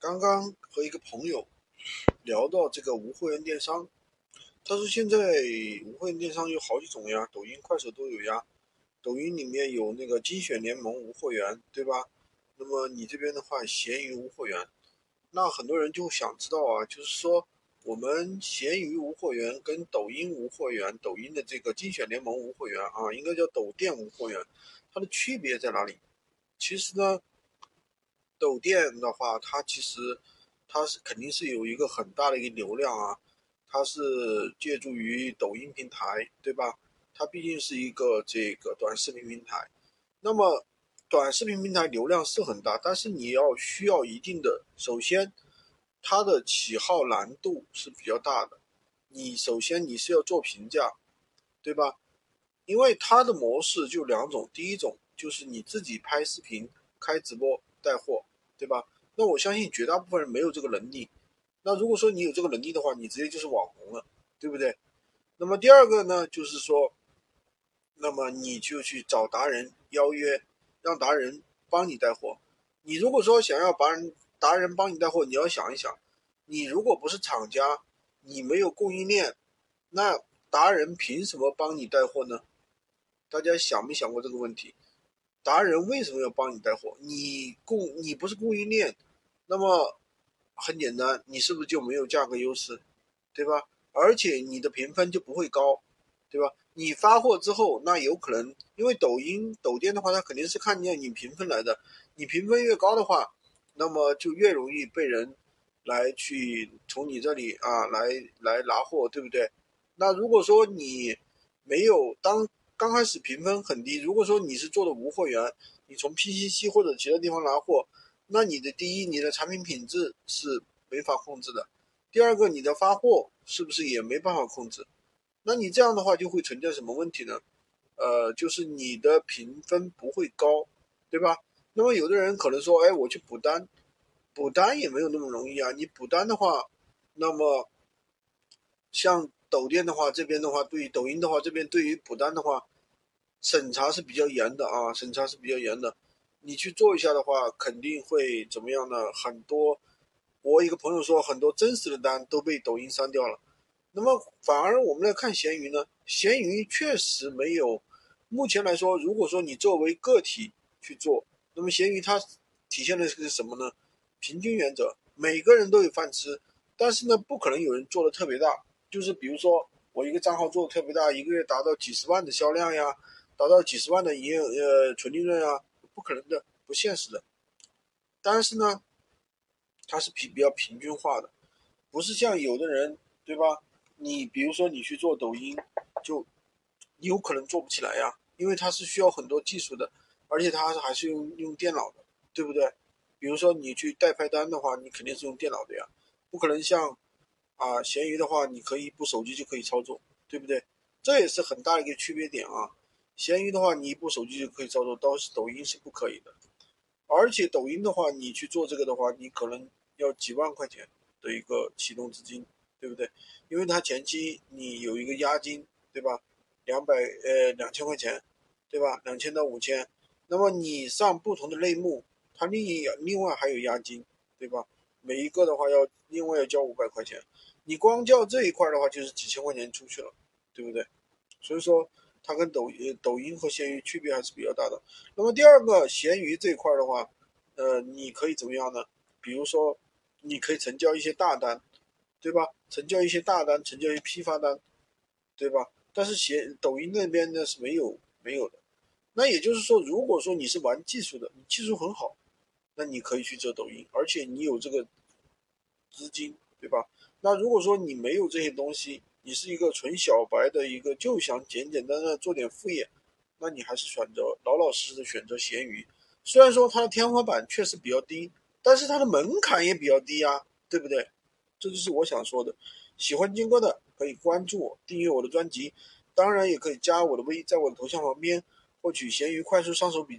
刚刚和一个朋友聊到这个无货源电商，他说现在无货源电商有好几种呀，抖音、快手都有呀。抖音里面有那个精选联盟无货源，对吧？那么你这边的话，闲鱼无货源，那很多人就想知道啊，就是说我们闲鱼无货源跟抖音无货源，抖音的这个精选联盟无货源啊，应该叫抖店无货源，它的区别在哪里？其实呢。抖店的话，它其实它是肯定是有一个很大的一个流量啊，它是借助于抖音平台，对吧？它毕竟是一个这个短视频平台，那么短视频平台流量是很大，但是你要需要一定的，首先它的起号难度是比较大的，你首先你是要做评价，对吧？因为它的模式就两种，第一种就是你自己拍视频开直播带货。对吧？那我相信绝大部分人没有这个能力。那如果说你有这个能力的话，你直接就是网红了，对不对？那么第二个呢，就是说，那么你就去找达人邀约，让达人帮你带货。你如果说想要把人达人帮你带货，你要想一想，你如果不是厂家，你没有供应链，那达人凭什么帮你带货呢？大家想没想过这个问题？达人为什么要帮你带货？你供你不是供应链，那么很简单，你是不是就没有价格优势，对吧？而且你的评分就不会高，对吧？你发货之后，那有可能因为抖音、抖店的话，它肯定是看见你评分来的，你评分越高的话，那么就越容易被人来去从你这里啊来来拿货，对不对？那如果说你没有当。刚开始评分很低，如果说你是做的无货源，你从 PCC 或者其他地方拿货，那你的第一，你的产品品质是没法控制的；第二个，你的发货是不是也没办法控制？那你这样的话就会存在什么问题呢？呃，就是你的评分不会高，对吧？那么有的人可能说，哎，我去补单，补单也没有那么容易啊。你补单的话，那么像。抖店的话，这边的话，对于抖音的话，这边对于补单的话，审查是比较严的啊，审查是比较严的。你去做一下的话，肯定会怎么样呢？很多，我一个朋友说，很多真实的单都被抖音删掉了。那么反而我们来看闲鱼呢，闲鱼确实没有。目前来说，如果说你作为个体去做，那么闲鱼它体现的是什么呢？平均原则，每个人都有饭吃，但是呢，不可能有人做的特别大。就是比如说，我一个账号做的特别大，一个月达到几十万的销量呀，达到几十万的营业呃纯利润啊，不可能的，不现实的。但是呢，它是平比较平均化的，不是像有的人对吧？你比如说你去做抖音，就有可能做不起来呀，因为它是需要很多技术的，而且它还是用用电脑的，对不对？比如说你去代拍单的话，你肯定是用电脑的呀，不可能像。啊，闲鱼的话，你可以一部手机就可以操作，对不对？这也是很大的一个区别点啊。闲鱼的话，你一部手机就可以操作，倒是抖音是不可以的。而且抖音的话，你去做这个的话，你可能要几万块钱的一个启动资金，对不对？因为它前期你有一个押金，对吧？两百呃两千块钱，对吧？两千到五千。那么你上不同的类目，它另一另外还有押金，对吧？每一个的话要另外要交五百块钱。你光叫这一块的话，就是几千块钱出去了，对不对？所以说，它跟抖音、抖音和闲鱼区别还是比较大的。那么第二个，闲鱼这一块的话，呃，你可以怎么样呢？比如说，你可以成交一些大单，对吧？成交一些大单，成交一些批发单，对吧？但是闲抖音那边呢是没有没有的。那也就是说，如果说你是玩技术的，你技术很好，那你可以去做抖音，而且你有这个资金，对吧？那如果说你没有这些东西，你是一个纯小白的一个，就想简简单单做点副业，那你还是选择老老实实的选择闲鱼。虽然说它的天花板确实比较低，但是它的门槛也比较低啊，对不对？这就是我想说的。喜欢金哥的可以关注我，订阅我的专辑，当然也可以加我的微，在我的头像旁边获取闲鱼快速上手笔。